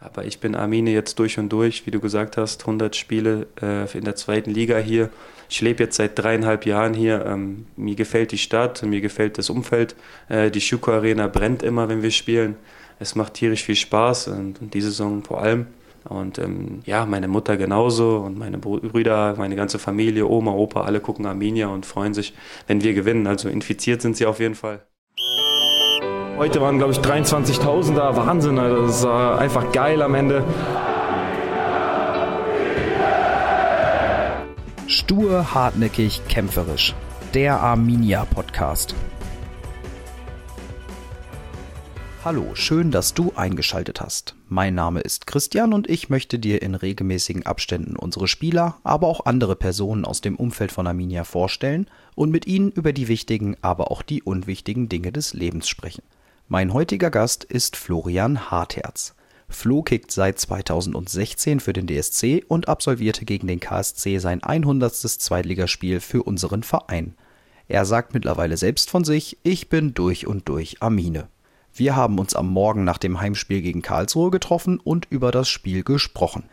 Aber ich bin Arminia jetzt durch und durch, wie du gesagt hast, 100 Spiele äh, in der zweiten Liga hier. Ich lebe jetzt seit dreieinhalb Jahren hier. Ähm, mir gefällt die Stadt, mir gefällt das Umfeld. Äh, die Schuko Arena brennt immer, wenn wir spielen. Es macht tierisch viel Spaß und, und diese Saison vor allem. Und ähm, ja, meine Mutter genauso und meine Brüder, meine ganze Familie, Oma, Opa, alle gucken Arminia und freuen sich, wenn wir gewinnen. Also infiziert sind sie auf jeden Fall. Heute waren, glaube ich, 23.000 da. Wahnsinn, das war einfach geil am Ende. Stur, hartnäckig, kämpferisch. Der Arminia Podcast. Hallo, schön, dass du eingeschaltet hast. Mein Name ist Christian und ich möchte dir in regelmäßigen Abständen unsere Spieler, aber auch andere Personen aus dem Umfeld von Arminia vorstellen und mit ihnen über die wichtigen, aber auch die unwichtigen Dinge des Lebens sprechen. Mein heutiger Gast ist Florian Hartherz. Flo kickt seit 2016 für den DSC und absolvierte gegen den KSC sein 100. Zweitligaspiel für unseren Verein. Er sagt mittlerweile selbst von sich, ich bin durch und durch Amine. Wir haben uns am Morgen nach dem Heimspiel gegen Karlsruhe getroffen und über das Spiel gesprochen.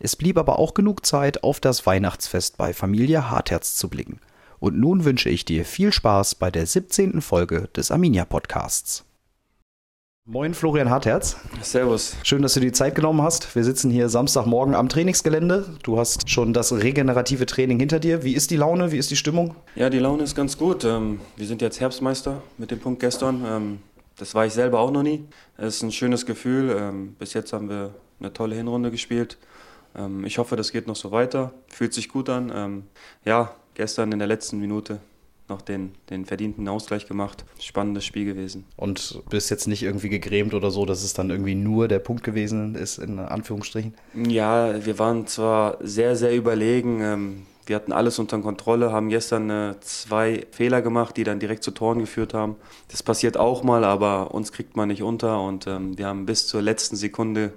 Es blieb aber auch genug Zeit, auf das Weihnachtsfest bei Familie Hartherz zu blicken. Und nun wünsche ich dir viel Spaß bei der 17. Folge des Arminia Podcasts. Moin Florian Hartherz. Servus. Schön, dass du die Zeit genommen hast. Wir sitzen hier Samstagmorgen am Trainingsgelände. Du hast schon das regenerative Training hinter dir. Wie ist die Laune? Wie ist die Stimmung? Ja, die Laune ist ganz gut. Ähm, wir sind jetzt Herbstmeister mit dem Punkt gestern. Ähm, das war ich selber auch noch nie. Es ist ein schönes Gefühl. Ähm, bis jetzt haben wir eine tolle Hinrunde gespielt. Ich hoffe, das geht noch so weiter. Fühlt sich gut an. Ja, gestern in der letzten Minute noch den, den verdienten Ausgleich gemacht. Spannendes Spiel gewesen. Und bist jetzt nicht irgendwie gegrämt oder so, dass es dann irgendwie nur der Punkt gewesen ist, in Anführungsstrichen? Ja, wir waren zwar sehr, sehr überlegen. Ähm, wir hatten alles unter Kontrolle, haben gestern äh, zwei Fehler gemacht, die dann direkt zu Toren geführt haben. Das passiert auch mal, aber uns kriegt man nicht unter und ähm, wir haben bis zur letzten Sekunde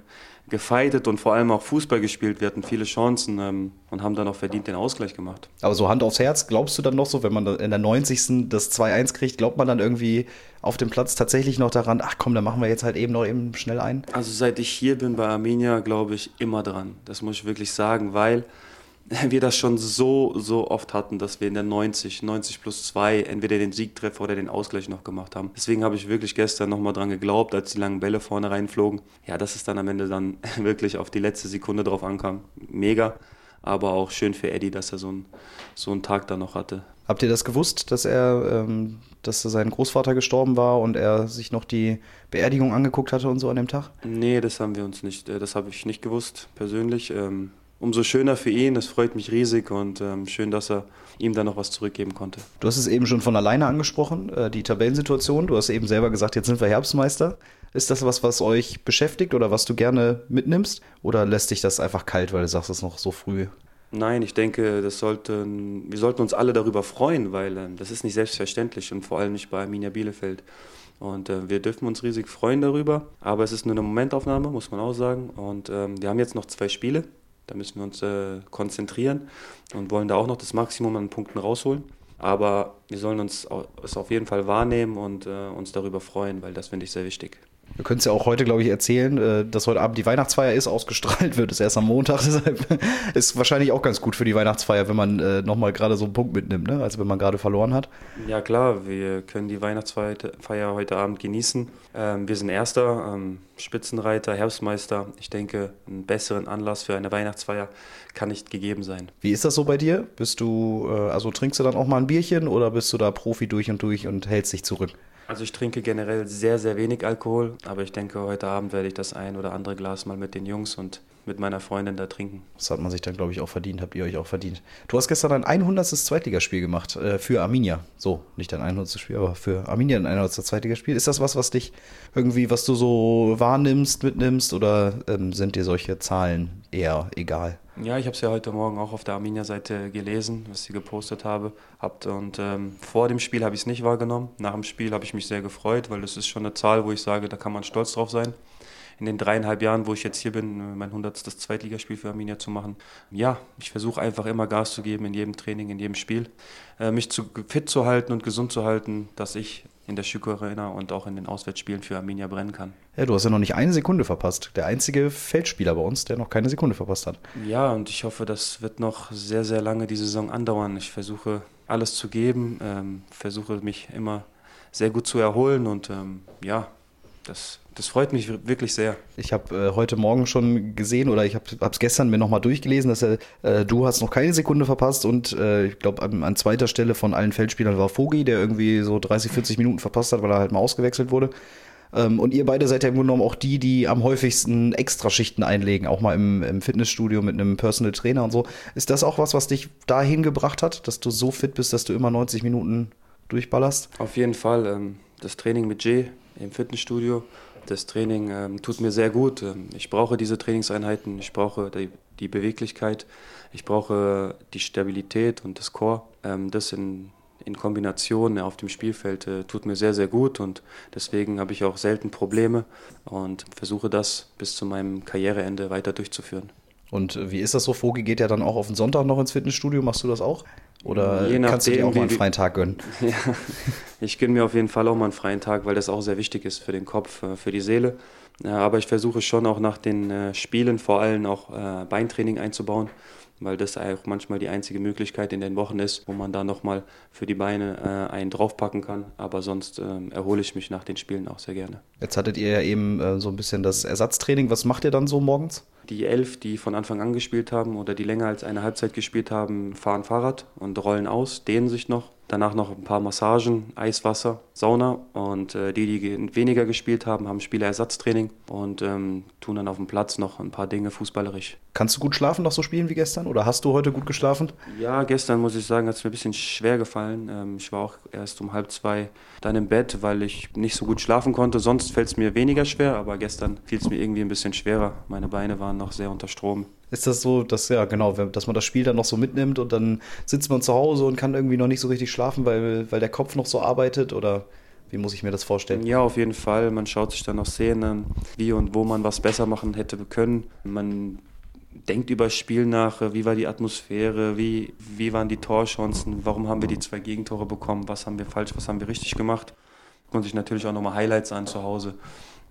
gefeitet und vor allem auch Fußball gespielt. Wir hatten viele Chancen ähm, und haben dann auch verdient den Ausgleich gemacht. Aber so Hand aufs Herz, glaubst du dann noch so, wenn man in der 90. das 2-1 kriegt, glaubt man dann irgendwie auf dem Platz tatsächlich noch daran, ach komm, dann machen wir jetzt halt eben noch eben schnell ein? Also seit ich hier bin bei Arminia, glaube ich immer dran. Das muss ich wirklich sagen, weil wir das schon so, so oft hatten, dass wir in der 90, 90 plus 2 entweder den Siegtreffer oder den Ausgleich noch gemacht haben. Deswegen habe ich wirklich gestern nochmal dran geglaubt, als die langen Bälle vorne reinflogen. Ja, dass es dann am Ende dann wirklich auf die letzte Sekunde drauf ankam. Mega. Aber auch schön für Eddie, dass er so, ein, so einen Tag da noch hatte. Habt ihr das gewusst, dass er, ähm, dass sein Großvater gestorben war und er sich noch die Beerdigung angeguckt hatte und so an dem Tag? Nee, das haben wir uns nicht, äh, das habe ich nicht gewusst persönlich. Ähm, umso schöner für ihn. Es freut mich riesig und ähm, schön, dass er ihm dann noch was zurückgeben konnte. Du hast es eben schon von alleine angesprochen, äh, die Tabellensituation. Du hast eben selber gesagt, jetzt sind wir Herbstmeister. Ist das was, was euch beschäftigt oder was du gerne mitnimmst? Oder lässt dich das einfach kalt, weil du sagst, es ist noch so früh? Nein, ich denke, das sollten, wir sollten uns alle darüber freuen, weil äh, das ist nicht selbstverständlich und vor allem nicht bei Arminia Bielefeld. Und äh, wir dürfen uns riesig freuen darüber. Aber es ist nur eine Momentaufnahme, muss man auch sagen. Und ähm, wir haben jetzt noch zwei Spiele. Da müssen wir uns äh, konzentrieren und wollen da auch noch das Maximum an Punkten rausholen. Aber wir sollen uns es auf jeden Fall wahrnehmen und äh, uns darüber freuen, weil das finde ich sehr wichtig. Wir können es ja auch heute, glaube ich, erzählen, äh, dass heute Abend die Weihnachtsfeier ist, ausgestrahlt wird es erst am Montag. Deshalb ist wahrscheinlich auch ganz gut für die Weihnachtsfeier, wenn man äh, nochmal gerade so einen Punkt mitnimmt, ne? als wenn man gerade verloren hat. Ja klar, wir können die Weihnachtsfeier heute Abend genießen. Ähm, wir sind Erster, ähm, Spitzenreiter, Herbstmeister. Ich denke, einen besseren Anlass für eine Weihnachtsfeier kann nicht gegeben sein. Wie ist das so bei dir? Bist du, äh, also trinkst du dann auch mal ein Bierchen oder bist du da Profi durch und durch und hältst dich zurück? Also ich trinke generell sehr, sehr wenig Alkohol, aber ich denke, heute Abend werde ich das ein oder andere Glas mal mit den Jungs und mit meiner Freundin da trinken. Das hat man sich dann, glaube ich, auch verdient, habt ihr euch auch verdient. Du hast gestern ein 100. Zweitligaspiel gemacht äh, für Arminia. So, nicht dein 100. Spiel, aber für Arminia ein 100. Zweitligaspiel. Ist das was, was dich irgendwie, was du so wahrnimmst, mitnimmst oder ähm, sind dir solche Zahlen eher egal? Ja, ich habe es ja heute Morgen auch auf der Arminia-Seite gelesen, was sie gepostet habe, habt. Und ähm, vor dem Spiel habe ich es nicht wahrgenommen. Nach dem Spiel habe ich mich sehr gefreut, weil das ist schon eine Zahl, wo ich sage, da kann man stolz drauf sein. In den dreieinhalb Jahren, wo ich jetzt hier bin, mein hundertstes Zweitligaspiel für Arminia zu machen. Ja, ich versuche einfach immer Gas zu geben in jedem Training, in jedem Spiel, äh, mich zu, fit zu halten und gesund zu halten, dass ich in der Schüko Arena und auch in den Auswärtsspielen für Arminia brennen kann. Ja, du hast ja noch nicht eine Sekunde verpasst. Der einzige Feldspieler bei uns, der noch keine Sekunde verpasst hat. Ja, und ich hoffe, das wird noch sehr, sehr lange die Saison andauern. Ich versuche alles zu geben, ähm, versuche mich immer sehr gut zu erholen und ähm, ja, das, das freut mich wirklich sehr. Ich habe äh, heute Morgen schon gesehen oder ich habe es gestern mir nochmal durchgelesen, dass er, äh, du hast noch keine Sekunde verpasst und äh, ich glaube an, an, zweiter Stelle von allen Feldspielern war Vogi, der irgendwie so 30, 40 Minuten verpasst hat, weil er halt mal ausgewechselt wurde. Ähm, und ihr beide seid ja im Grunde genommen auch die, die am häufigsten Extraschichten einlegen, auch mal im, im Fitnessstudio mit einem Personal Trainer und so. Ist das auch was, was dich dahin gebracht hat, dass du so fit bist, dass du immer 90 Minuten durchballerst? Auf jeden Fall. Ähm, das Training mit Jay im Fitnessstudio. Das Training ähm, tut mir sehr gut. Ähm, ich brauche diese Trainingseinheiten, ich brauche die, die Beweglichkeit, ich brauche die Stabilität und das Core. Ähm, das in, in Kombination auf dem Spielfeld äh, tut mir sehr, sehr gut und deswegen habe ich auch selten Probleme und versuche das bis zu meinem Karriereende weiter durchzuführen. Und wie ist das so? Vogi geht ja dann auch auf den Sonntag noch ins Fitnessstudio. Machst du das auch? Oder Je kannst du dir auch mal einen freien Tag gönnen? Ja, ich gönne mir auf jeden Fall auch mal einen freien Tag, weil das auch sehr wichtig ist für den Kopf, äh, für die Seele. Aber ich versuche schon auch nach den äh, Spielen vor allem auch äh, Beintraining einzubauen, weil das auch manchmal die einzige Möglichkeit in den Wochen ist, wo man da nochmal für die Beine einen draufpacken kann. Aber sonst ähm, erhole ich mich nach den Spielen auch sehr gerne. Jetzt hattet ihr ja eben so ein bisschen das Ersatztraining. Was macht ihr dann so morgens? Die elf, die von Anfang an gespielt haben oder die länger als eine Halbzeit gespielt haben, fahren Fahrrad und rollen aus, dehnen sich noch. Danach noch ein paar Massagen, Eiswasser, Sauna. Und äh, die, die weniger gespielt haben, haben Spielerersatztraining und ähm, tun dann auf dem Platz noch ein paar Dinge fußballerisch. Kannst du gut schlafen nach so Spielen wie gestern? Oder hast du heute gut geschlafen? Ja, gestern muss ich sagen, hat es mir ein bisschen schwer gefallen. Ähm, ich war auch erst um halb zwei dann im Bett, weil ich nicht so gut schlafen konnte. Sonst fällt es mir weniger schwer, aber gestern fiel es mir irgendwie ein bisschen schwerer. Meine Beine waren noch sehr unter Strom. Ist das so, dass ja genau, dass man das Spiel dann noch so mitnimmt und dann sitzt man zu Hause und kann irgendwie noch nicht so richtig schlafen, weil, weil der Kopf noch so arbeitet oder wie muss ich mir das vorstellen? Ja, auf jeden Fall. Man schaut sich dann noch Szenen an, wie und wo man was besser machen hätte können. Man denkt über das Spiel nach, wie war die Atmosphäre, wie, wie waren die Torchancen, warum haben wir die zwei Gegentore bekommen, was haben wir falsch, was haben wir richtig gemacht. Und sich natürlich auch nochmal Highlights an zu Hause.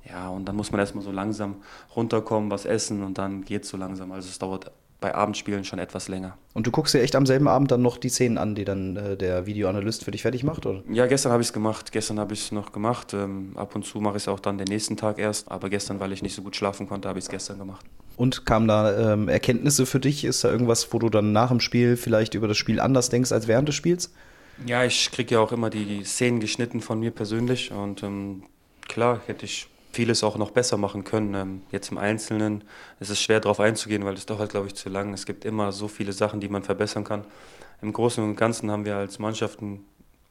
Ja, und dann muss man erstmal so langsam runterkommen, was essen und dann geht es so langsam. Also es dauert bei Abendspielen schon etwas länger. Und du guckst dir echt am selben Abend dann noch die Szenen an, die dann äh, der Videoanalyst für dich fertig macht, oder? Ja, gestern habe ich es gemacht. Gestern habe ich es noch gemacht. Ähm, ab und zu mache ich es auch dann den nächsten Tag erst. Aber gestern, weil ich nicht so gut schlafen konnte, habe ich es gestern gemacht. Und kamen da ähm, Erkenntnisse für dich? Ist da irgendwas, wo du dann nach dem Spiel vielleicht über das Spiel anders denkst als während des Spiels? Ja, ich kriege ja auch immer die Szenen geschnitten von mir persönlich. Und ähm, klar, hätte ich vieles auch noch besser machen können. Ähm, jetzt im Einzelnen ist es schwer darauf einzugehen, weil es dauert, glaube ich, zu lang. Es gibt immer so viele Sachen, die man verbessern kann. Im Großen und Ganzen haben wir als Mannschaft ein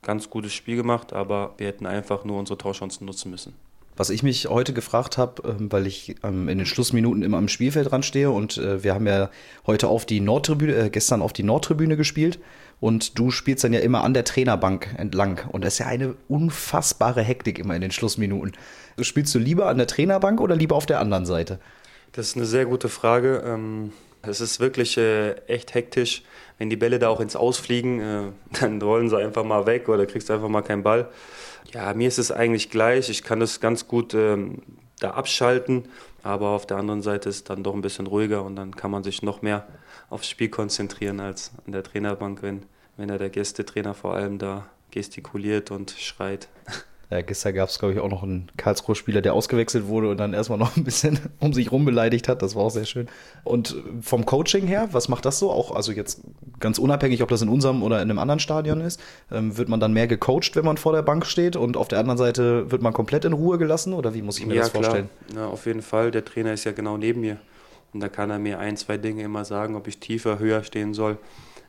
ganz gutes Spiel gemacht, aber wir hätten einfach nur unsere Torchancen nutzen müssen. Was ich mich heute gefragt habe, ähm, weil ich ähm, in den Schlussminuten immer am Spielfeld dran stehe und äh, wir haben ja heute auf die Nordtribüne, äh, gestern auf die Nordtribüne gespielt und du spielst dann ja immer an der Trainerbank entlang und das ist ja eine unfassbare Hektik immer in den Schlussminuten. Spielst du lieber an der Trainerbank oder lieber auf der anderen Seite? Das ist eine sehr gute Frage. Ähm, es ist wirklich äh, echt hektisch. Wenn die Bälle da auch ins Ausfliegen, äh, dann rollen sie einfach mal weg oder kriegst einfach mal keinen Ball. Ja, mir ist es eigentlich gleich. Ich kann das ganz gut ähm, da abschalten, aber auf der anderen Seite ist es dann doch ein bisschen ruhiger und dann kann man sich noch mehr aufs Spiel konzentrieren als an der Trainerbank, wenn, wenn der Gästetrainer vor allem da gestikuliert und schreit. Ja, gestern gab es, glaube ich, auch noch einen Karlsruhe-Spieler, der ausgewechselt wurde und dann erstmal noch ein bisschen um sich rum beleidigt hat. Das war auch sehr schön. Und vom Coaching her, was macht das so? Auch, also jetzt ganz unabhängig, ob das in unserem oder in einem anderen Stadion ist, ähm, wird man dann mehr gecoacht, wenn man vor der Bank steht und auf der anderen Seite wird man komplett in Ruhe gelassen oder wie muss ich mir ja, das vorstellen? Klar. Ja, auf jeden Fall. Der Trainer ist ja genau neben mir und da kann er mir ein, zwei Dinge immer sagen, ob ich tiefer, höher stehen soll,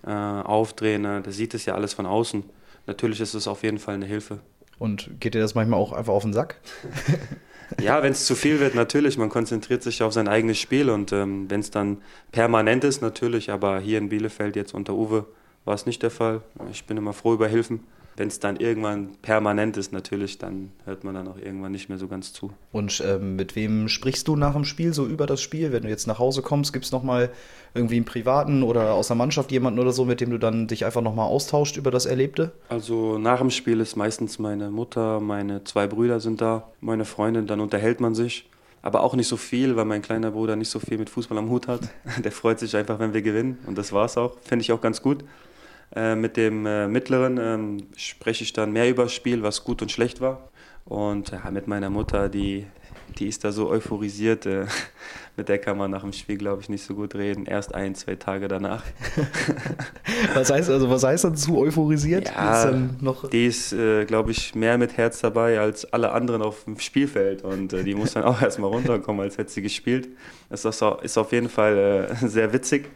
äh, aufdrehen. Da sieht es ja alles von außen. Natürlich ist es auf jeden Fall eine Hilfe. Und geht dir das manchmal auch einfach auf den Sack? ja, wenn es zu viel wird, natürlich. Man konzentriert sich auf sein eigenes Spiel und ähm, wenn es dann permanent ist, natürlich. Aber hier in Bielefeld jetzt unter Uwe war es nicht der Fall. Ich bin immer froh über Hilfen wenn es dann irgendwann permanent ist, natürlich, dann hört man dann auch irgendwann nicht mehr so ganz zu. Und ähm, mit wem sprichst du nach dem Spiel so über das Spiel? Wenn du jetzt nach Hause kommst, gibt es nochmal irgendwie einen privaten oder aus der Mannschaft jemanden oder so, mit dem du dann dich einfach nochmal austauscht über das Erlebte? Also nach dem Spiel ist meistens meine Mutter, meine zwei Brüder sind da, meine Freundin, dann unterhält man sich. Aber auch nicht so viel, weil mein kleiner Bruder nicht so viel mit Fußball am Hut hat. Der freut sich einfach, wenn wir gewinnen. Und das war's auch. Finde ich auch ganz gut. Äh, mit dem äh, Mittleren ähm, spreche ich dann mehr über das Spiel, was gut und schlecht war. Und ja, mit meiner Mutter, die, die ist da so euphorisiert, äh, mit der kann man nach dem Spiel, glaube ich, nicht so gut reden. Erst ein, zwei Tage danach. was heißt also, was heißt dann zu euphorisiert? Ja, ist die ist, äh, glaube ich, mehr mit Herz dabei als alle anderen auf dem Spielfeld. Und äh, die muss dann auch erstmal runterkommen, als hätte sie gespielt. Das ist, auf jeden Fall sehr witzig.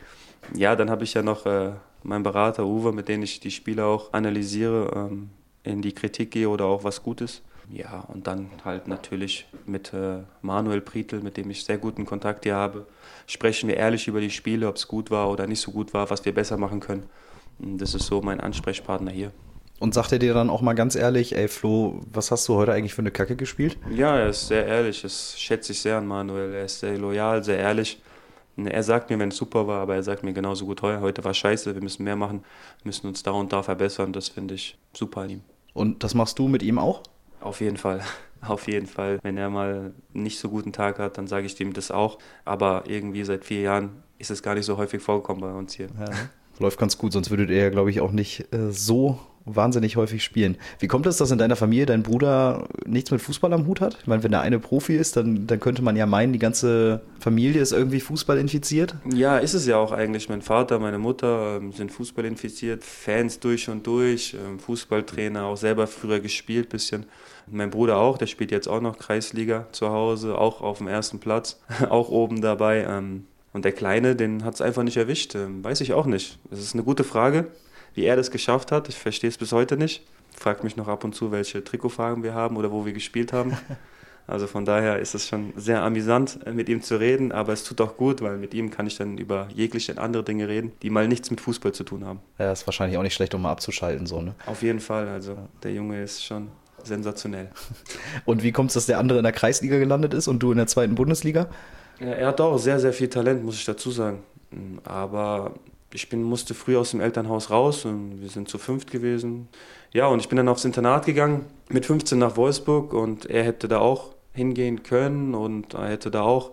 Ja, dann habe ich ja noch mein Berater Uwe, mit dem ich die Spiele auch analysiere, ähm, in die Kritik gehe oder auch was Gutes. Ja, und dann halt natürlich mit äh, Manuel Prietl, mit dem ich sehr guten Kontakt hier habe, sprechen wir ehrlich über die Spiele, ob es gut war oder nicht so gut war, was wir besser machen können. Und das ist so mein Ansprechpartner hier. Und sagt er dir dann auch mal ganz ehrlich, ey Flo, was hast du heute eigentlich für eine Kacke gespielt? Ja, er ist sehr ehrlich, das schätze ich sehr an Manuel. Er ist sehr loyal, sehr ehrlich. Er sagt mir, wenn es super war, aber er sagt mir genauso gut, heute war scheiße, wir müssen mehr machen, müssen uns da und da verbessern. Das finde ich super an ihm. Und das machst du mit ihm auch? Auf jeden Fall. Auf jeden Fall. Wenn er mal nicht so guten Tag hat, dann sage ich ihm das auch. Aber irgendwie seit vier Jahren ist es gar nicht so häufig vorgekommen bei uns hier. Ja, ne? läuft ganz gut, sonst würdet ihr ja, glaube ich, auch nicht äh, so wahnsinnig häufig spielen. Wie kommt es, dass in deiner Familie dein Bruder nichts mit Fußball am Hut hat? Ich meine, wenn der eine Profi ist, dann, dann könnte man ja meinen, die ganze Familie ist irgendwie Fußball infiziert. Ja, ist es ja auch eigentlich. Mein Vater, meine Mutter ähm, sind Fußball infiziert, Fans durch und durch, ähm, Fußballtrainer, auch selber früher gespielt bisschen. Mein Bruder auch, der spielt jetzt auch noch Kreisliga zu Hause, auch auf dem ersten Platz, auch oben dabei. Ähm, und der Kleine, den hat es einfach nicht erwischt. Weiß ich auch nicht. Das ist eine gute Frage. Wie er das geschafft hat, ich verstehe es bis heute nicht. Fragt mich noch ab und zu, welche Trikotfarben wir haben oder wo wir gespielt haben. Also von daher ist es schon sehr amüsant, mit ihm zu reden, aber es tut auch gut, weil mit ihm kann ich dann über jegliche andere Dinge reden, die mal nichts mit Fußball zu tun haben. Ja, ist wahrscheinlich auch nicht schlecht, um mal abzuschalten, so, ne? Auf jeden Fall, also der Junge ist schon sensationell. Und wie kommt es, dass der andere in der Kreisliga gelandet ist und du in der zweiten Bundesliga? Ja, er hat auch sehr, sehr viel Talent, muss ich dazu sagen. Aber ich bin, musste früh aus dem Elternhaus raus und wir sind zu fünft gewesen. Ja, und ich bin dann aufs Internat gegangen, mit 15 nach Wolfsburg und er hätte da auch hingehen können und er hätte da auch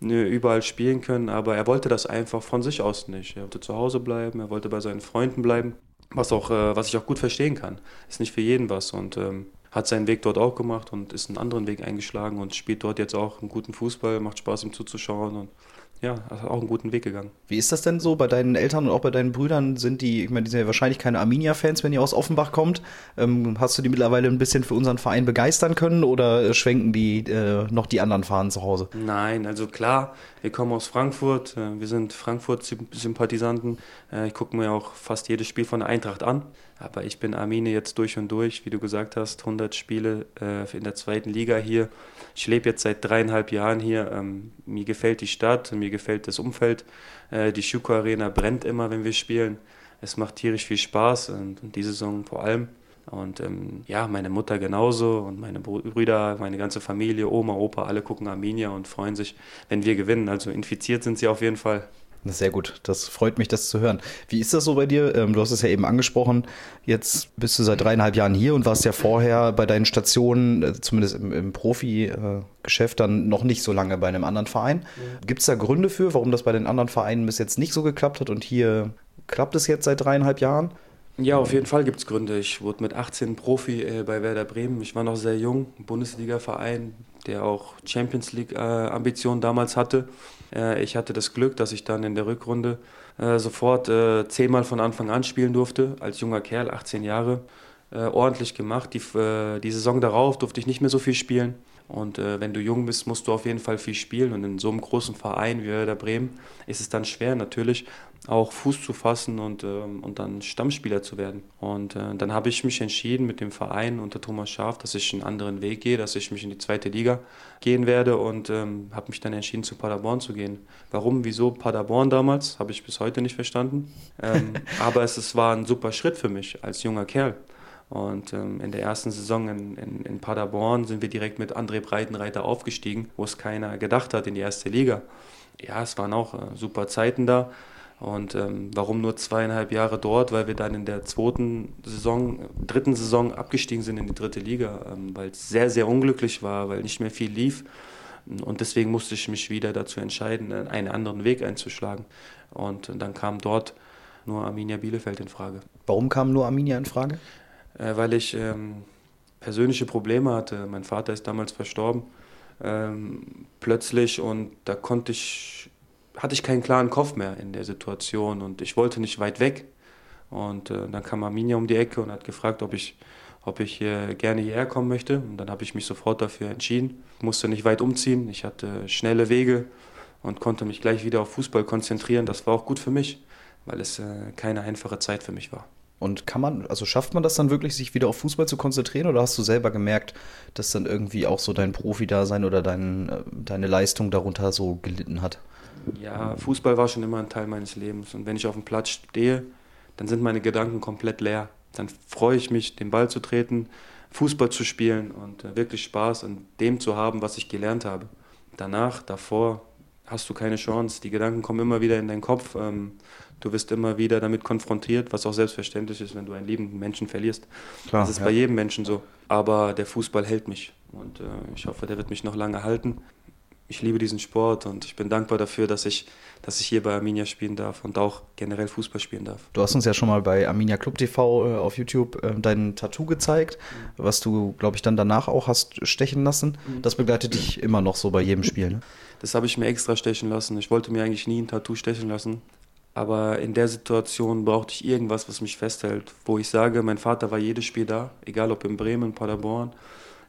überall spielen können, aber er wollte das einfach von sich aus nicht. Er wollte zu Hause bleiben, er wollte bei seinen Freunden bleiben, was, auch, äh, was ich auch gut verstehen kann. Ist nicht für jeden was und ähm, hat seinen Weg dort auch gemacht und ist einen anderen Weg eingeschlagen und spielt dort jetzt auch einen guten Fußball, macht Spaß ihm zuzuschauen und ja, also auch einen guten Weg gegangen. Wie ist das denn so bei deinen Eltern und auch bei deinen Brüdern? Sind die, ich meine, die sind ja wahrscheinlich keine Arminia-Fans, wenn ihr aus Offenbach kommt. Ähm, hast du die mittlerweile ein bisschen für unseren Verein begeistern können oder schwenken die äh, noch die anderen Fahnen zu Hause? Nein, also klar, wir kommen aus Frankfurt, äh, wir sind Frankfurt-Sympathisanten. Äh, ich gucke mir auch fast jedes Spiel von der Eintracht an. Aber ich bin Armine jetzt durch und durch, wie du gesagt hast, 100 Spiele äh, in der zweiten Liga hier. Ich lebe jetzt seit dreieinhalb Jahren hier. Ähm, mir gefällt die Stadt, mir gefällt das Umfeld. Äh, die Schuko Arena brennt immer, wenn wir spielen. Es macht tierisch viel Spaß und, und diese Saison vor allem. Und ähm, ja, meine Mutter genauso und meine Brüder, meine ganze Familie, Oma, Opa, alle gucken Arminia und freuen sich, wenn wir gewinnen. Also infiziert sind sie auf jeden Fall. Sehr gut, das freut mich, das zu hören. Wie ist das so bei dir? Ähm, du hast es ja eben angesprochen. Jetzt bist du seit dreieinhalb Jahren hier und warst ja vorher bei deinen Stationen, äh, zumindest im, im Profi-Geschäft, dann noch nicht so lange bei einem anderen Verein. Gibt es da Gründe für, warum das bei den anderen Vereinen bis jetzt nicht so geklappt hat und hier klappt es jetzt seit dreieinhalb Jahren? Ja, auf jeden Fall gibt es Gründe. Ich wurde mit 18 Profi äh, bei Werder Bremen. Ich war noch sehr jung, Bundesliga-Verein, der auch Champions League-Ambitionen äh, damals hatte. Äh, ich hatte das Glück, dass ich dann in der Rückrunde äh, sofort äh, zehnmal von Anfang an spielen durfte, als junger Kerl, 18 Jahre. Ordentlich gemacht. Die, die Saison darauf durfte ich nicht mehr so viel spielen. Und äh, wenn du jung bist, musst du auf jeden Fall viel spielen. Und in so einem großen Verein wie Werder Bremen ist es dann schwer natürlich auch Fuß zu fassen und, ähm, und dann Stammspieler zu werden. Und äh, dann habe ich mich entschieden mit dem Verein unter Thomas Schaaf, dass ich einen anderen Weg gehe, dass ich mich in die zweite Liga gehen werde und ähm, habe mich dann entschieden, zu Paderborn zu gehen. Warum, wieso Paderborn damals, habe ich bis heute nicht verstanden. Ähm, aber es, es war ein super Schritt für mich als junger Kerl. Und ähm, in der ersten Saison in, in, in, Paderborn sind wir direkt mit André Breitenreiter aufgestiegen, wo es keiner gedacht hat in die erste Liga. Ja, es waren auch äh, super Zeiten da. Und ähm, warum nur zweieinhalb Jahre dort? Weil wir dann in der zweiten Saison, dritten Saison abgestiegen sind in die dritte Liga, ähm, weil es sehr, sehr unglücklich war, weil nicht mehr viel lief. Und deswegen musste ich mich wieder dazu entscheiden, einen anderen Weg einzuschlagen. Und dann kam dort nur Arminia Bielefeld in Frage. Warum kam nur Arminia in Frage? Äh, weil ich ähm, persönliche Probleme hatte. Mein Vater ist damals verstorben, ähm, plötzlich, und da konnte ich, hatte ich keinen klaren Kopf mehr in der Situation und ich wollte nicht weit weg. Und äh, dann kam Arminia um die Ecke und hat gefragt, ob ich ob ich hier gerne hierher kommen möchte. Und dann habe ich mich sofort dafür entschieden. Ich musste nicht weit umziehen. Ich hatte schnelle Wege und konnte mich gleich wieder auf Fußball konzentrieren. Das war auch gut für mich, weil es äh, keine einfache Zeit für mich war. Und kann man, also schafft man das dann wirklich, sich wieder auf Fußball zu konzentrieren oder hast du selber gemerkt, dass dann irgendwie auch so dein Profi-Dasein oder dein, äh, deine Leistung darunter so gelitten hat? Ja, Fußball war schon immer ein Teil meines Lebens und wenn ich auf dem Platz stehe, dann sind meine Gedanken komplett leer dann freue ich mich, den Ball zu treten, Fußball zu spielen und äh, wirklich Spaß an dem zu haben, was ich gelernt habe. Danach, davor hast du keine Chance. Die Gedanken kommen immer wieder in deinen Kopf. Du wirst immer wieder damit konfrontiert, was auch selbstverständlich ist, wenn du einen liebenden Menschen verlierst. Klar, das ist ja. bei jedem Menschen so. Aber der Fußball hält mich und äh, ich hoffe, der wird mich noch lange halten ich liebe diesen Sport und ich bin dankbar dafür, dass ich, dass ich hier bei Arminia spielen darf und auch generell Fußball spielen darf. Du hast uns ja schon mal bei Arminia Club TV äh, auf YouTube äh, dein Tattoo gezeigt, mhm. was du, glaube ich, dann danach auch hast stechen lassen. Mhm. Das begleitet dich immer noch so bei jedem Spiel, ne? Das habe ich mir extra stechen lassen. Ich wollte mir eigentlich nie ein Tattoo stechen lassen. Aber in der Situation brauchte ich irgendwas, was mich festhält, wo ich sage, mein Vater war jedes Spiel da, egal ob in Bremen, Paderborn,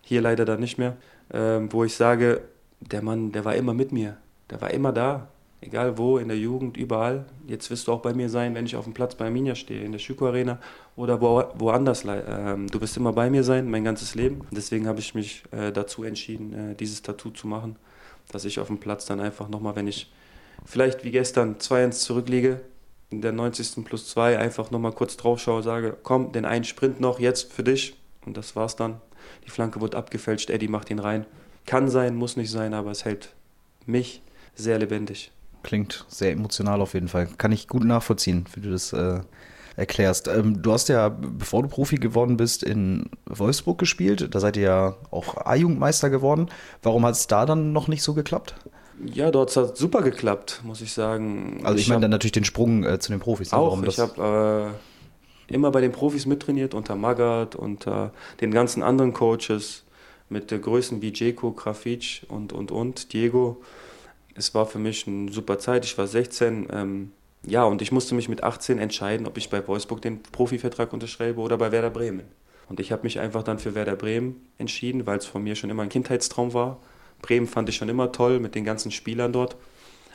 hier leider dann nicht mehr, ähm, wo ich sage, der Mann, der war immer mit mir. Der war immer da. Egal wo, in der Jugend, überall. Jetzt wirst du auch bei mir sein, wenn ich auf dem Platz bei Arminia stehe, in der Schüko Arena oder wo, woanders. Ähm, du wirst immer bei mir sein, mein ganzes Leben. Deswegen habe ich mich äh, dazu entschieden, äh, dieses Tattoo zu machen, dass ich auf dem Platz dann einfach nochmal, wenn ich vielleicht wie gestern 2-1 zurückliege, in der 90. plus 2 einfach nochmal kurz drauf schaue, sage, komm, den einen Sprint noch, jetzt für dich. Und das war's dann. Die Flanke wurde abgefälscht, Eddie macht ihn rein. Kann sein, muss nicht sein, aber es hält mich sehr lebendig. Klingt sehr emotional auf jeden Fall. Kann ich gut nachvollziehen, wie du das äh, erklärst. Ähm, du hast ja, bevor du Profi geworden bist, in Wolfsburg gespielt. Da seid ihr ja auch A-Jugendmeister geworden. Warum hat es da dann noch nicht so geklappt? Ja, dort hat es super geklappt, muss ich sagen. Also ich, ich meine dann natürlich den Sprung äh, zu den Profis. Ne? Auch, ich habe äh, immer bei den Profis mittrainiert, unter Magath, unter den ganzen anderen Coaches mit Größen wie Jeko, Grafic und, und, und, Diego. Es war für mich eine super Zeit. Ich war 16. Ähm, ja, und ich musste mich mit 18 entscheiden, ob ich bei Wolfsburg den Profivertrag unterschreibe oder bei Werder Bremen. Und ich habe mich einfach dann für Werder Bremen entschieden, weil es von mir schon immer ein Kindheitstraum war. Bremen fand ich schon immer toll mit den ganzen Spielern dort.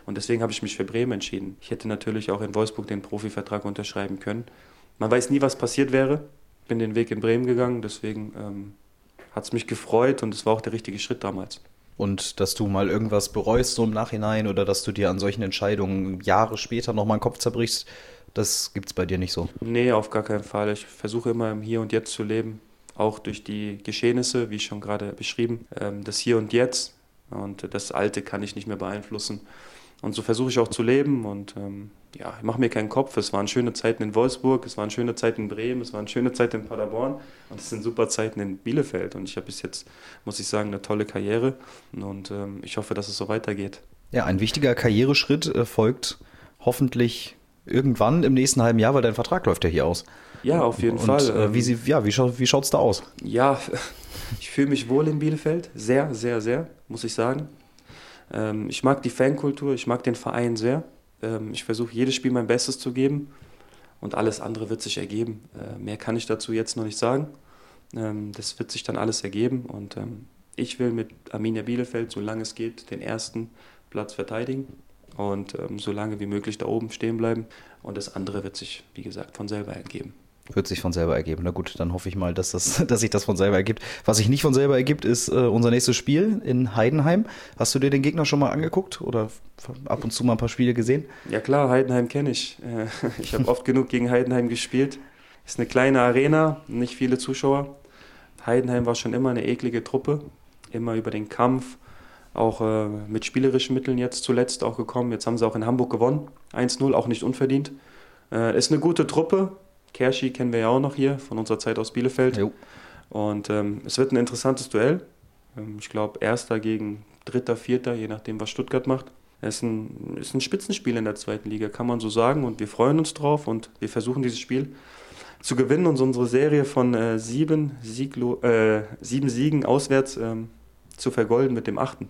Und deswegen habe ich mich für Bremen entschieden. Ich hätte natürlich auch in Wolfsburg den Profivertrag unterschreiben können. Man weiß nie, was passiert wäre. Ich bin den Weg in Bremen gegangen, deswegen ähm, hat es mich gefreut und es war auch der richtige Schritt damals. Und dass du mal irgendwas bereust so im Nachhinein oder dass du dir an solchen Entscheidungen Jahre später nochmal den Kopf zerbrichst, das gibt es bei dir nicht so? Nee, auf gar keinen Fall. Ich versuche immer im Hier und Jetzt zu leben, auch durch die Geschehnisse, wie schon gerade beschrieben. Ähm, das Hier und Jetzt und das Alte kann ich nicht mehr beeinflussen. Und so versuche ich auch zu leben und ähm, ja, ich mache mir keinen Kopf. Es waren schöne Zeiten in Wolfsburg, es waren schöne Zeiten in Bremen, es waren schöne Zeiten in Paderborn und es sind super Zeiten in Bielefeld. Und ich habe bis jetzt, muss ich sagen, eine tolle Karriere und ähm, ich hoffe, dass es so weitergeht. Ja, ein wichtiger Karriereschritt äh, folgt hoffentlich irgendwann im nächsten halben Jahr, weil dein Vertrag läuft ja hier aus. Ja, auf jeden und, Fall. Äh, wie sie, ja, wie, schau, wie schaut es da aus? Ja, ich fühle mich wohl in Bielefeld. Sehr, sehr, sehr, muss ich sagen. Ähm, ich mag die Fankultur, ich mag den Verein sehr. Ähm, ich versuche jedes Spiel mein Bestes zu geben und alles andere wird sich ergeben. Äh, mehr kann ich dazu jetzt noch nicht sagen. Ähm, das wird sich dann alles ergeben und ähm, ich will mit Arminia Bielefeld, solange es geht, den ersten Platz verteidigen und ähm, so lange wie möglich da oben stehen bleiben. Und das andere wird sich, wie gesagt, von selber ergeben. Wird sich von selber ergeben. Na gut, dann hoffe ich mal, dass, das, dass sich das von selber ergibt. Was sich nicht von selber ergibt, ist äh, unser nächstes Spiel in Heidenheim. Hast du dir den Gegner schon mal angeguckt oder ab und zu mal ein paar Spiele gesehen? Ja klar, Heidenheim kenne ich. Äh, ich habe oft genug gegen Heidenheim gespielt. Ist eine kleine Arena, nicht viele Zuschauer. Heidenheim war schon immer eine eklige Truppe, immer über den Kampf, auch äh, mit spielerischen Mitteln jetzt zuletzt auch gekommen. Jetzt haben sie auch in Hamburg gewonnen, 1-0, auch nicht unverdient. Äh, ist eine gute Truppe. Kerschi kennen wir ja auch noch hier von unserer Zeit aus Bielefeld. Jo. Und ähm, es wird ein interessantes Duell. Ähm, ich glaube, erster gegen dritter, vierter, je nachdem, was Stuttgart macht. Es ist ein, ist ein Spitzenspiel in der zweiten Liga, kann man so sagen. Und wir freuen uns drauf und wir versuchen dieses Spiel zu gewinnen und unsere Serie von äh, sieben, Sieglo äh, sieben Siegen auswärts ähm, zu vergolden mit dem achten.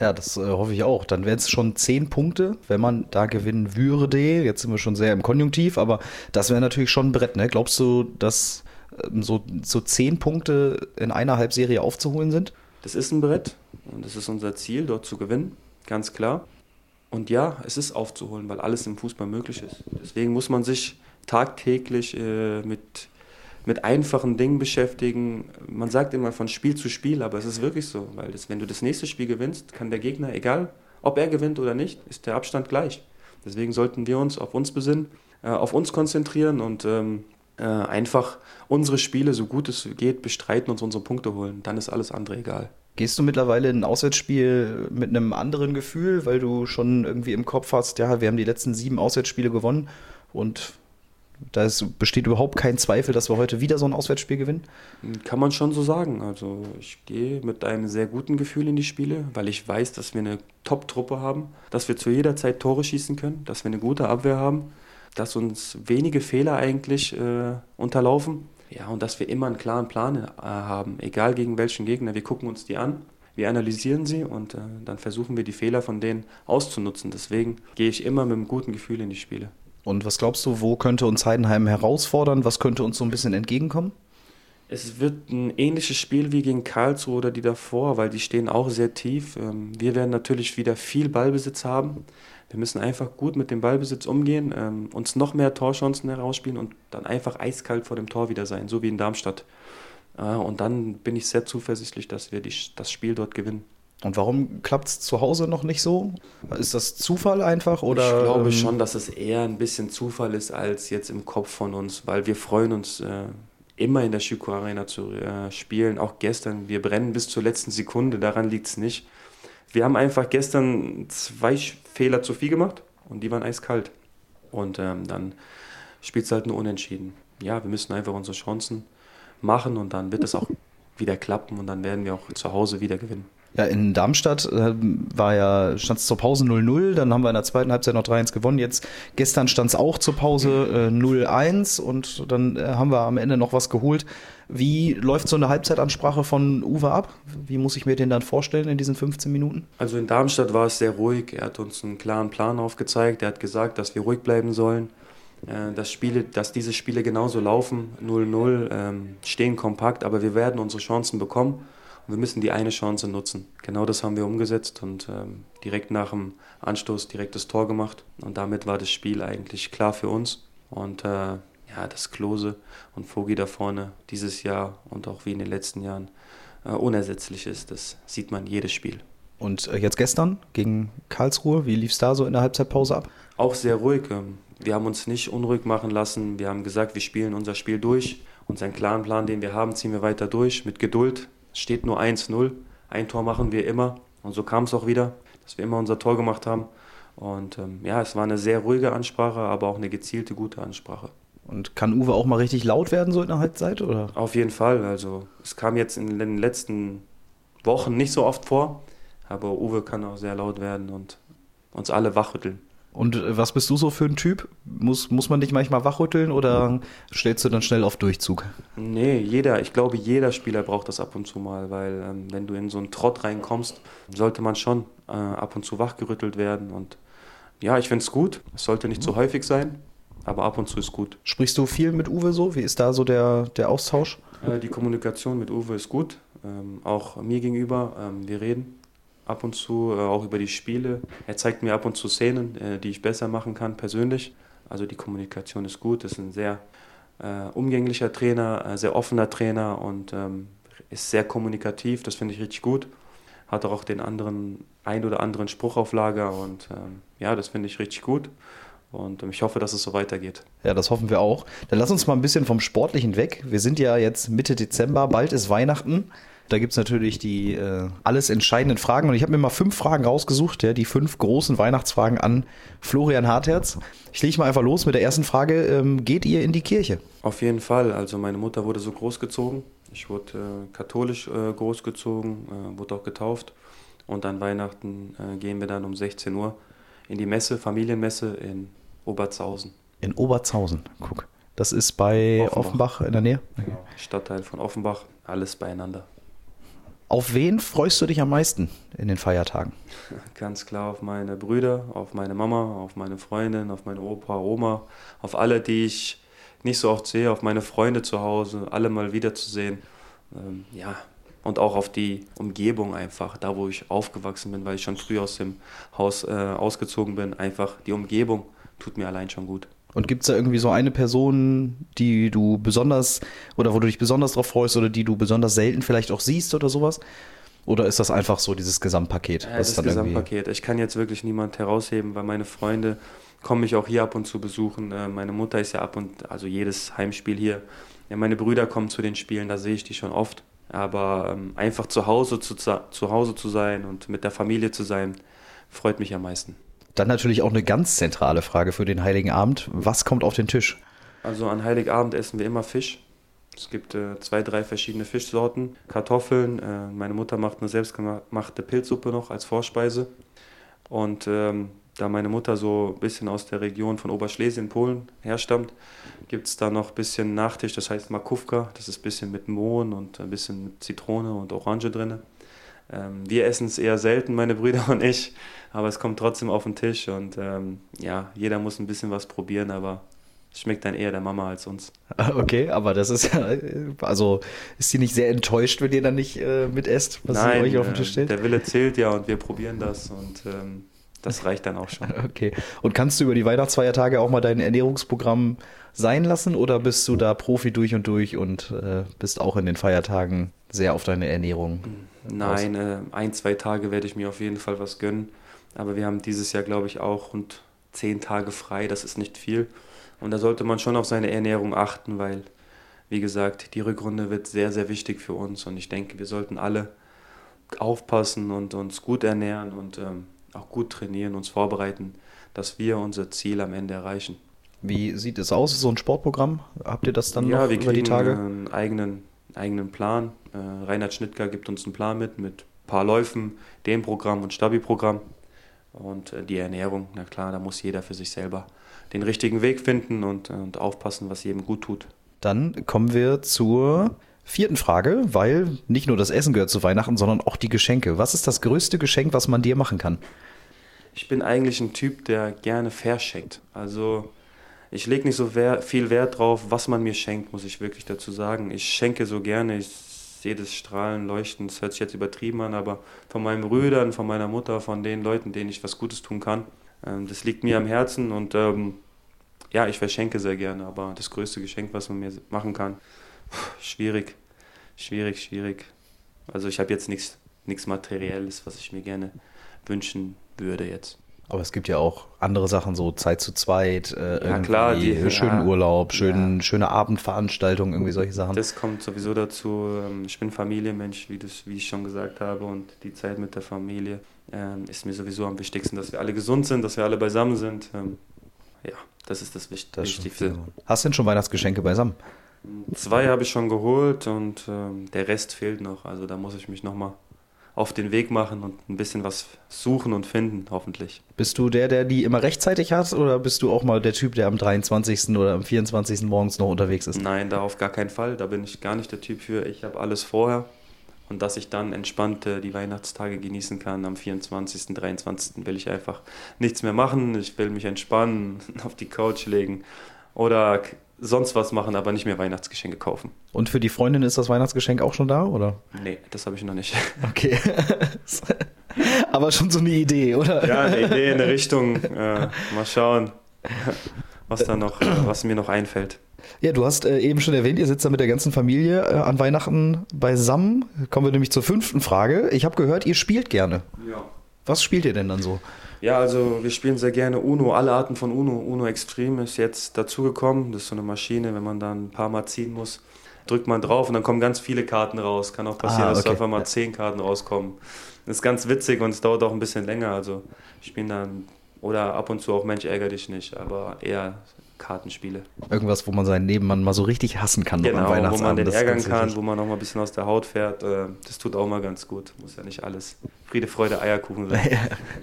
Ja, das äh, hoffe ich auch. Dann wären es schon zehn Punkte, wenn man da gewinnen würde. Jetzt sind wir schon sehr im Konjunktiv, aber das wäre natürlich schon ein Brett. Ne? Glaubst du, dass ähm, so, so zehn Punkte in einer Halbserie aufzuholen sind? Das ist ein Brett und das ist unser Ziel, dort zu gewinnen, ganz klar. Und ja, es ist aufzuholen, weil alles im Fußball möglich ist. Deswegen muss man sich tagtäglich äh, mit, mit einfachen Dingen beschäftigen. Man sagt immer von Spiel zu Spiel, aber es ist wirklich so, weil das, wenn du das nächste Spiel gewinnst, kann der Gegner, egal ob er gewinnt oder nicht, ist der Abstand gleich. Deswegen sollten wir uns auf uns besinnen, äh, auf uns konzentrieren und ähm, äh, einfach unsere Spiele so gut es geht bestreiten und unsere Punkte holen. Dann ist alles andere egal. Gehst du mittlerweile in ein Auswärtsspiel mit einem anderen Gefühl, weil du schon irgendwie im Kopf hast, ja, wir haben die letzten sieben Auswärtsspiele gewonnen und da ist, besteht überhaupt kein Zweifel, dass wir heute wieder so ein Auswärtsspiel gewinnen? Kann man schon so sagen. Also ich gehe mit einem sehr guten Gefühl in die Spiele, weil ich weiß, dass wir eine Top-Truppe haben, dass wir zu jeder Zeit Tore schießen können, dass wir eine gute Abwehr haben, dass uns wenige Fehler eigentlich äh, unterlaufen. Ja, und dass wir immer einen klaren Plan äh, haben, egal gegen welchen Gegner. Wir gucken uns die an, wir analysieren sie und äh, dann versuchen wir die Fehler von denen auszunutzen. Deswegen gehe ich immer mit einem guten Gefühl in die Spiele. Und was glaubst du, wo könnte uns Heidenheim herausfordern? Was könnte uns so ein bisschen entgegenkommen? Es wird ein ähnliches Spiel wie gegen Karlsruhe oder die davor, weil die stehen auch sehr tief. Ähm, wir werden natürlich wieder viel Ballbesitz haben. Wir müssen einfach gut mit dem Ballbesitz umgehen, ähm, uns noch mehr Torchancen herausspielen und dann einfach eiskalt vor dem Tor wieder sein, so wie in Darmstadt. Äh, und dann bin ich sehr zuversichtlich, dass wir das Spiel dort gewinnen. Und warum klappt es zu Hause noch nicht so? Ist das Zufall einfach? Oder, ich glaube ähm, schon, dass es eher ein bisschen Zufall ist als jetzt im Kopf von uns, weil wir freuen uns äh, immer in der Schüko Arena zu äh, spielen. Auch gestern, wir brennen bis zur letzten Sekunde, daran liegt es nicht. Wir haben einfach gestern zwei Fehler zu viel gemacht und die waren eiskalt. Und ähm, dann spielt es halt nur unentschieden. Ja, wir müssen einfach unsere Chancen machen und dann wird es auch wieder klappen und dann werden wir auch zu Hause wieder gewinnen. Ja, in Darmstadt äh, war ja, stand es zur Pause 0-0, dann haben wir in der zweiten Halbzeit noch 3-1 gewonnen. Jetzt gestern stand es auch zur Pause äh, 0-1 und dann äh, haben wir am Ende noch was geholt. Wie läuft so eine Halbzeitansprache von Uwe ab? Wie muss ich mir den dann vorstellen in diesen 15 Minuten? Also in Darmstadt war es sehr ruhig. Er hat uns einen klaren Plan aufgezeigt. Er hat gesagt, dass wir ruhig bleiben sollen. Äh, dass, Spiele, dass diese Spiele genauso laufen, 0-0, ähm, stehen kompakt, aber wir werden unsere Chancen bekommen wir müssen die eine Chance nutzen. Genau das haben wir umgesetzt und ähm, direkt nach dem Anstoß direkt das Tor gemacht. Und damit war das Spiel eigentlich klar für uns. Und äh, ja, dass Klose und Vogi da vorne dieses Jahr und auch wie in den letzten Jahren äh, unersetzlich ist, das sieht man jedes Spiel. Und äh, jetzt gestern gegen Karlsruhe, wie lief es da so in der Halbzeitpause ab? Auch sehr ruhig. Ähm, wir haben uns nicht unruhig machen lassen. Wir haben gesagt, wir spielen unser Spiel durch. Unseren klaren Plan, den wir haben, ziehen wir weiter durch mit Geduld, steht nur 1-0. Ein Tor machen wir immer. Und so kam es auch wieder, dass wir immer unser Tor gemacht haben. Und ähm, ja, es war eine sehr ruhige Ansprache, aber auch eine gezielte, gute Ansprache. Und kann Uwe auch mal richtig laut werden, so in der Halbzeit? Oder? Auf jeden Fall. Also es kam jetzt in den letzten Wochen nicht so oft vor, aber Uwe kann auch sehr laut werden und uns alle wachrütteln. Und äh, was bist du so für ein Typ? Muss, muss man dich manchmal wachrütteln oder stellst du dann schnell auf Durchzug? Nee, jeder, ich glaube, jeder Spieler braucht das ab und zu mal, weil ähm, wenn du in so einen Trott reinkommst, sollte man schon äh, ab und zu wachgerüttelt werden. Und ja, ich finde es gut. Es sollte nicht zu häufig sein, aber ab und zu ist gut. Sprichst du viel mit Uwe so? Wie ist da so der, der Austausch? Äh, die Kommunikation mit Uwe ist gut, ähm, auch mir gegenüber. Ähm, wir reden ab und zu, äh, auch über die Spiele. Er zeigt mir ab und zu Szenen, äh, die ich besser machen kann persönlich. Also die Kommunikation ist gut, ist ein sehr äh, umgänglicher Trainer, sehr offener Trainer und ähm, ist sehr kommunikativ, das finde ich richtig gut. Hat auch den anderen, ein oder anderen Spruch auf Lager und ähm, ja, das finde ich richtig gut. Und ähm, ich hoffe, dass es so weitergeht. Ja, das hoffen wir auch. Dann lass uns mal ein bisschen vom Sportlichen weg. Wir sind ja jetzt Mitte Dezember, bald ist Weihnachten. Da gibt es natürlich die äh, alles entscheidenden Fragen. Und ich habe mir mal fünf Fragen rausgesucht, ja, die fünf großen Weihnachtsfragen an Florian Hartherz. Ich lege mal einfach los mit der ersten Frage. Ähm, geht ihr in die Kirche? Auf jeden Fall. Also meine Mutter wurde so großgezogen. Ich wurde äh, katholisch äh, großgezogen, äh, wurde auch getauft. Und an Weihnachten äh, gehen wir dann um 16 Uhr in die Messe, Familienmesse in Oberzhausen. In Oberzhausen, guck. Das ist bei Offenbach, Offenbach in der Nähe? Genau. Stadtteil von Offenbach, alles beieinander. Auf wen freust du dich am meisten in den Feiertagen? Ganz klar auf meine Brüder, auf meine Mama, auf meine Freundin, auf meine Opa, Oma, auf alle, die ich nicht so oft sehe, auf meine Freunde zu Hause, alle mal wiederzusehen. Ähm, ja, und auch auf die Umgebung einfach, da wo ich aufgewachsen bin, weil ich schon früh aus dem Haus äh, ausgezogen bin. Einfach die Umgebung tut mir allein schon gut. Und gibt es da irgendwie so eine Person, die du besonders oder wo du dich besonders drauf freust oder die du besonders selten vielleicht auch siehst oder sowas? Oder ist das einfach so dieses Gesamtpaket? Ja, das Gesamtpaket. Ich kann jetzt wirklich niemand herausheben, weil meine Freunde kommen mich auch hier ab und zu besuchen. Äh, meine Mutter ist ja ab und also jedes Heimspiel hier. Ja, meine Brüder kommen zu den Spielen, da sehe ich die schon oft. Aber ähm, einfach zu Hause zu, zu Hause zu sein und mit der Familie zu sein, freut mich am meisten. Dann natürlich auch eine ganz zentrale Frage für den Heiligen Abend. Was kommt auf den Tisch? Also an Heiligabend essen wir immer Fisch. Es gibt äh, zwei, drei verschiedene Fischsorten. Kartoffeln. Äh, meine Mutter macht eine selbstgemachte Pilzsuppe noch als Vorspeise. Und ähm, da meine Mutter so ein bisschen aus der Region von Oberschlesien, Polen herstammt, gibt es da noch ein bisschen Nachtisch, das heißt Makówka. Das ist ein bisschen mit Mohn und ein bisschen Zitrone und Orange drin. Ähm, wir essen es eher selten, meine Brüder und ich, aber es kommt trotzdem auf den Tisch und ähm, ja, jeder muss ein bisschen was probieren, aber es schmeckt dann eher der Mama als uns. Okay, aber das ist ja, also ist sie nicht sehr enttäuscht, wenn ihr dann nicht äh, esst, was Nein, sie euch auf den Tisch äh, stellt? der Wille zählt ja und wir probieren das und ähm, das reicht dann auch schon. Okay. Und kannst du über die Weihnachtsfeiertage auch mal dein Ernährungsprogramm sein lassen oder bist du da Profi durch und durch und äh, bist auch in den Feiertagen sehr auf deine Ernährung? Nein, äh, ein, zwei Tage werde ich mir auf jeden Fall was gönnen. Aber wir haben dieses Jahr, glaube ich, auch rund zehn Tage frei. Das ist nicht viel. Und da sollte man schon auf seine Ernährung achten, weil, wie gesagt, die Rückrunde wird sehr, sehr wichtig für uns. Und ich denke, wir sollten alle aufpassen und uns gut ernähren und ähm, auch gut trainieren, uns vorbereiten, dass wir unser Ziel am Ende erreichen. Wie sieht es aus, so ein Sportprogramm? Habt ihr das dann ja, noch über die Tage? einen eigenen, eigenen Plan. Äh, Reinhard Schnittger gibt uns einen Plan mit, mit ein paar Läufen, dem Programm und Stabi-Programm. Und äh, die Ernährung, na klar, da muss jeder für sich selber den richtigen Weg finden und, und aufpassen, was jedem gut tut. Dann kommen wir zur vierten Frage, weil nicht nur das Essen gehört zu Weihnachten, sondern auch die Geschenke. Was ist das größte Geschenk, was man dir machen kann? Ich bin eigentlich ein Typ, der gerne verschenkt. Also ich lege nicht so viel Wert drauf, was man mir schenkt, muss ich wirklich dazu sagen. Ich schenke so gerne, ich sehe das Strahlen, Leuchten, das hört sich jetzt übertrieben an, aber von meinen Brüdern, von meiner Mutter, von den Leuten, denen ich was Gutes tun kann, ähm, das liegt mir am Herzen und ähm, ja, ich verschenke sehr gerne, aber das größte Geschenk, was man mir machen kann, schwierig, schwierig, schwierig. Also ich habe jetzt nichts Materielles, was ich mir gerne wünschen würde jetzt. Aber es gibt ja auch andere Sachen, so Zeit zu zweit, äh, ja, klar, die, schönen ja, Urlaub, schönen, ja. schöne Abendveranstaltungen, irgendwie solche Sachen. Das kommt sowieso dazu. Ähm, ich bin Familienmensch, wie, das, wie ich schon gesagt habe, und die Zeit mit der Familie ähm, ist mir sowieso am wichtigsten, dass wir alle gesund sind, dass wir alle beisammen sind. Ähm, ja, das ist das, Wicht das Wichtigste. Hast du denn schon Weihnachtsgeschenke beisammen? Zwei habe ich schon geholt und ähm, der Rest fehlt noch. Also da muss ich mich nochmal auf den Weg machen und ein bisschen was suchen und finden, hoffentlich. Bist du der, der die immer rechtzeitig hat oder bist du auch mal der Typ, der am 23. oder am 24. morgens noch unterwegs ist? Nein, da auf gar keinen Fall. Da bin ich gar nicht der Typ für. Ich habe alles vorher und dass ich dann entspannt äh, die Weihnachtstage genießen kann. Am 24., 23. will ich einfach nichts mehr machen. Ich will mich entspannen, auf die Couch legen oder sonst was machen, aber nicht mehr Weihnachtsgeschenke kaufen. Und für die Freundin ist das Weihnachtsgeschenk auch schon da, oder? Nee, das habe ich noch nicht. Okay. aber schon so eine Idee, oder? Ja, eine Idee in der Richtung. Äh, mal schauen, was da noch, was mir noch einfällt. Ja, du hast äh, eben schon erwähnt, ihr sitzt da mit der ganzen Familie äh, an Weihnachten beisammen. Kommen wir nämlich zur fünften Frage. Ich habe gehört, ihr spielt gerne. Ja. Was spielt ihr denn dann so? Ja, also wir spielen sehr gerne Uno, alle Arten von Uno. Uno Extreme ist jetzt dazugekommen. Das ist so eine Maschine, wenn man dann ein paar Mal ziehen muss, drückt man drauf und dann kommen ganz viele Karten raus. Kann auch passieren, ah, okay. dass auf einmal zehn Karten rauskommen. Das ist ganz witzig und es dauert auch ein bisschen länger. Also ich spiele dann oder ab und zu auch Mensch ärger dich nicht, aber eher Kartenspiele. Irgendwas, wo man seinen Nebenmann mal so richtig hassen kann genau, Weihnachtsabend. wo man den ärgern kann, wo man noch mal ein bisschen aus der Haut fährt. Äh, das tut auch mal ganz gut. Muss ja nicht alles Friede, Freude, Eierkuchen sein.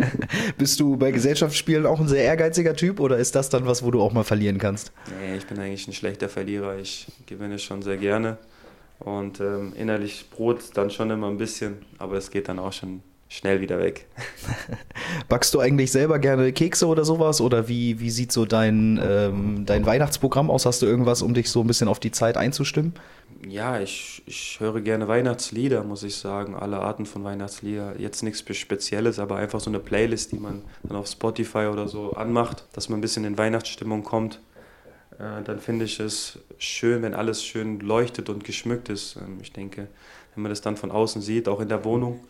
Bist du bei Gesellschaftsspielen auch ein sehr ehrgeiziger Typ oder ist das dann was, wo du auch mal verlieren kannst? Nee, ich bin eigentlich ein schlechter Verlierer. Ich gewinne schon sehr gerne. Und ähm, innerlich Brot dann schon immer ein bisschen, aber es geht dann auch schon schnell wieder weg. Backst du eigentlich selber gerne Kekse oder sowas? Oder wie, wie sieht so dein, ähm, dein Weihnachtsprogramm aus? Hast du irgendwas, um dich so ein bisschen auf die Zeit einzustimmen? Ja, ich, ich höre gerne Weihnachtslieder, muss ich sagen. Alle Arten von Weihnachtslieder. Jetzt nichts Spezielles, aber einfach so eine Playlist, die man dann auf Spotify oder so anmacht, dass man ein bisschen in Weihnachtsstimmung kommt. Äh, dann finde ich es schön, wenn alles schön leuchtet und geschmückt ist. Ähm, ich denke, wenn man das dann von außen sieht, auch in der Wohnung,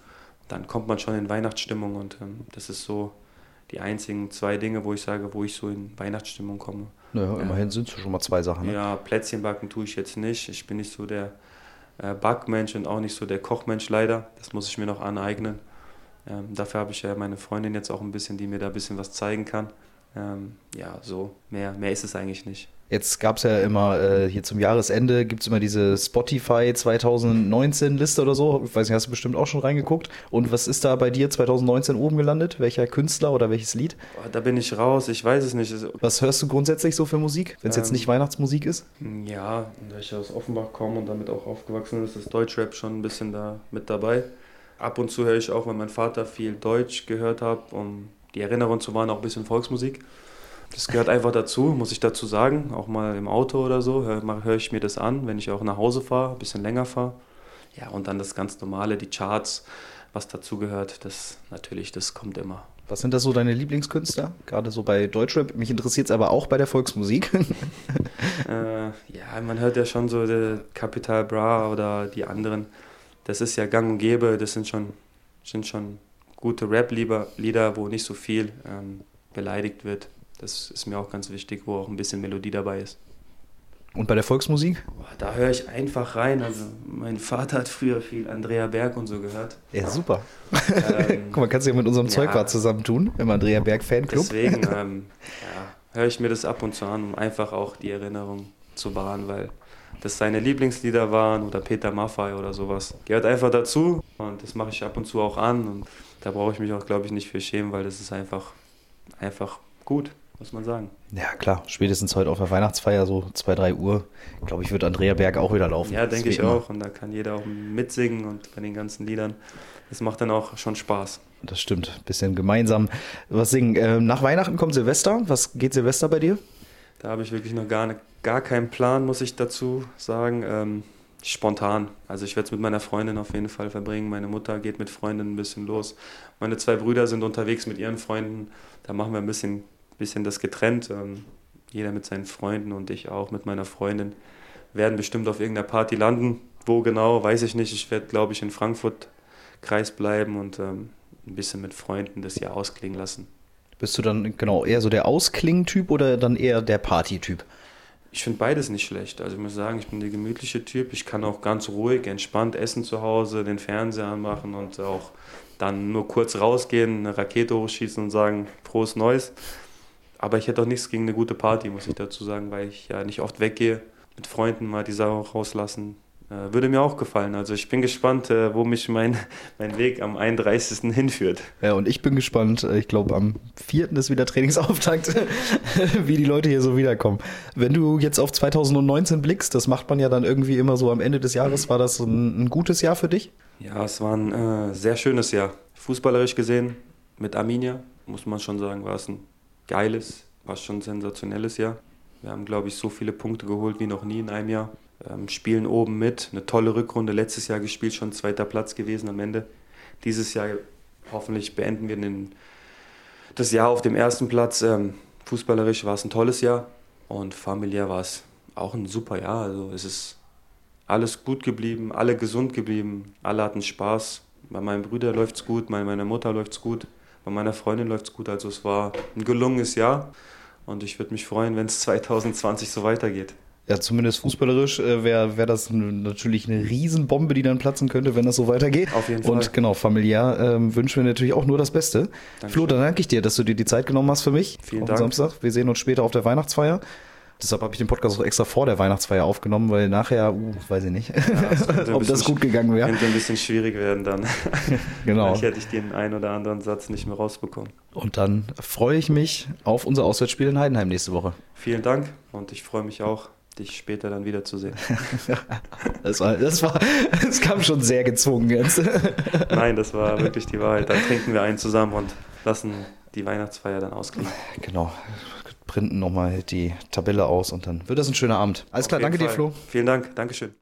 dann kommt man schon in Weihnachtsstimmung und ähm, das ist so die einzigen zwei Dinge, wo ich sage, wo ich so in Weihnachtsstimmung komme. Naja, immerhin sind es schon mal zwei Sachen. Ne? Ja, Plätzchen backen tue ich jetzt nicht. Ich bin nicht so der äh, Backmensch und auch nicht so der Kochmensch leider. Das muss ich mir noch aneignen. Ähm, dafür habe ich ja meine Freundin jetzt auch ein bisschen, die mir da ein bisschen was zeigen kann. Ähm, ja, so mehr, mehr ist es eigentlich nicht. Jetzt gab es ja immer, äh, hier zum Jahresende gibt es immer diese Spotify 2019 Liste oder so. Ich weiß nicht, hast du bestimmt auch schon reingeguckt. Und was ist da bei dir 2019 oben gelandet? Welcher Künstler oder welches Lied? Boah, da bin ich raus, ich weiß es nicht. Was hörst du grundsätzlich so für Musik, wenn es ähm, jetzt nicht Weihnachtsmusik ist? Ja, da ich aus Offenbach komme und damit auch aufgewachsen ist, ist Deutschrap schon ein bisschen da mit dabei. Ab und zu höre ich auch, wenn mein Vater viel Deutsch gehört hat, um die Erinnerung zu wahren, auch ein bisschen Volksmusik. Das gehört einfach dazu, muss ich dazu sagen. Auch mal im Auto oder so höre hör ich mir das an, wenn ich auch nach Hause fahre, ein bisschen länger fahre. Ja, und dann das ganz Normale, die Charts, was dazu gehört, das natürlich, das kommt immer. Was sind da so deine Lieblingskünstler? Gerade so bei Deutschrap. Mich interessiert es aber auch bei der Volksmusik. äh, ja, man hört ja schon so der Capital Bra oder die anderen. Das ist ja gang und gäbe. Das sind schon, sind schon gute Rap-Lieder, wo nicht so viel ähm, beleidigt wird. Das ist mir auch ganz wichtig, wo auch ein bisschen Melodie dabei ist. Und bei der Volksmusik? Da höre ich einfach rein. Also mein Vater hat früher viel Andrea Berg und so gehört. Ja, super. Ähm, Guck mal, kannst du ja mit unserem ja, Zeugwart zusammentun, im Andrea Berg Fanclub. Deswegen ähm, ja, höre ich mir das ab und zu an, um einfach auch die Erinnerung zu wahren, weil das seine Lieblingslieder waren oder Peter Maffay oder sowas. Gehört einfach dazu und das mache ich ab und zu auch an und da brauche ich mich auch, glaube ich, nicht für schämen, weil das ist einfach, einfach gut muss man sagen. Ja, klar. Spätestens heute auf der Weihnachtsfeier, so 2, 3 Uhr, glaube ich, wird Andrea Berg auch wieder laufen. Ja, denke ich auch. Und da kann jeder auch mitsingen und bei den ganzen Liedern. Das macht dann auch schon Spaß. Das stimmt. Bisschen gemeinsam was singen. Ähm, nach Weihnachten kommt Silvester. Was geht Silvester bei dir? Da habe ich wirklich noch gar, ne, gar keinen Plan, muss ich dazu sagen. Spontan. Also ich werde es mit meiner Freundin auf jeden Fall verbringen. Meine Mutter geht mit Freunden ein bisschen los. Meine zwei Brüder sind unterwegs mit ihren Freunden. Da machen wir ein bisschen bisschen das getrennt. Ähm, jeder mit seinen Freunden und ich auch mit meiner Freundin werden bestimmt auf irgendeiner Party landen. Wo genau, weiß ich nicht. Ich werde, glaube ich, in Frankfurt Kreis bleiben und ähm, ein bisschen mit Freunden das Jahr ausklingen lassen. Bist du dann genau eher so der Ausklingen-Typ oder dann eher der Party-Typ? Ich finde beides nicht schlecht. Also ich muss sagen, ich bin der gemütliche Typ. Ich kann auch ganz ruhig, entspannt essen zu Hause, den Fernseher anmachen und auch dann nur kurz rausgehen, eine Rakete hochschießen und sagen, frohes Neues. Aber ich hätte auch nichts gegen eine gute Party, muss ich dazu sagen, weil ich ja nicht oft weggehe. Mit Freunden mal die Sau rauslassen. Äh, würde mir auch gefallen. Also ich bin gespannt, äh, wo mich mein, mein Weg am 31. hinführt. Ja, und ich bin gespannt. Äh, ich glaube, am 4. ist wieder Trainingsauftakt, wie die Leute hier so wiederkommen. Wenn du jetzt auf 2019 blickst, das macht man ja dann irgendwie immer so am Ende des Jahres. War das ein, ein gutes Jahr für dich? Ja, es war ein äh, sehr schönes Jahr. Fußballerisch gesehen, mit Arminia, muss man schon sagen, war es ein geiles, war schon sensationelles Jahr. Wir haben, glaube ich, so viele Punkte geholt wie noch nie in einem Jahr. Ähm, spielen oben mit, eine tolle Rückrunde letztes Jahr gespielt, schon zweiter Platz gewesen am Ende. Dieses Jahr hoffentlich beenden wir den, das Jahr auf dem ersten Platz. Ähm, fußballerisch war es ein tolles Jahr und familiär war es auch ein super Jahr. Also es ist alles gut geblieben, alle gesund geblieben, alle hatten Spaß. Bei meinen Brüdern läuft es gut, bei meiner Mutter läuft es gut bei meiner Freundin läuft es gut. Also es war ein gelungenes Jahr und ich würde mich freuen, wenn es 2020 so weitergeht. Ja, zumindest fußballerisch äh, wäre wär das natürlich eine Riesenbombe, die dann platzen könnte, wenn das so weitergeht. Auf jeden Fall. Und genau, familiär ähm, wünschen wir natürlich auch nur das Beste. Dankeschön. Flo, dann danke ich dir, dass du dir die Zeit genommen hast für mich. Vielen Dank. Samstag. Wir sehen uns später auf der Weihnachtsfeier. Deshalb habe ich den Podcast auch extra vor der Weihnachtsfeier aufgenommen, weil nachher, uh, weiß ich nicht, ja, ob das gut gegangen wäre. Könnte ein bisschen schwierig werden dann. genau. Vielleicht hätte ich den einen oder anderen Satz nicht mehr rausbekommen. Und dann freue ich mich auf unser Auswärtsspiel in Heidenheim nächste Woche. Vielen Dank und ich freue mich auch, dich später dann wiederzusehen. das, war, das, war, das kam schon sehr gezwungen jetzt. Nein, das war wirklich die Wahrheit. Dann trinken wir einen zusammen und lassen die Weihnachtsfeier dann ausklingen. Genau printen nochmal die Tabelle aus und dann wird das ein schöner Abend. Alles Auf klar, danke Fall. dir, Flo. Vielen Dank, Dankeschön.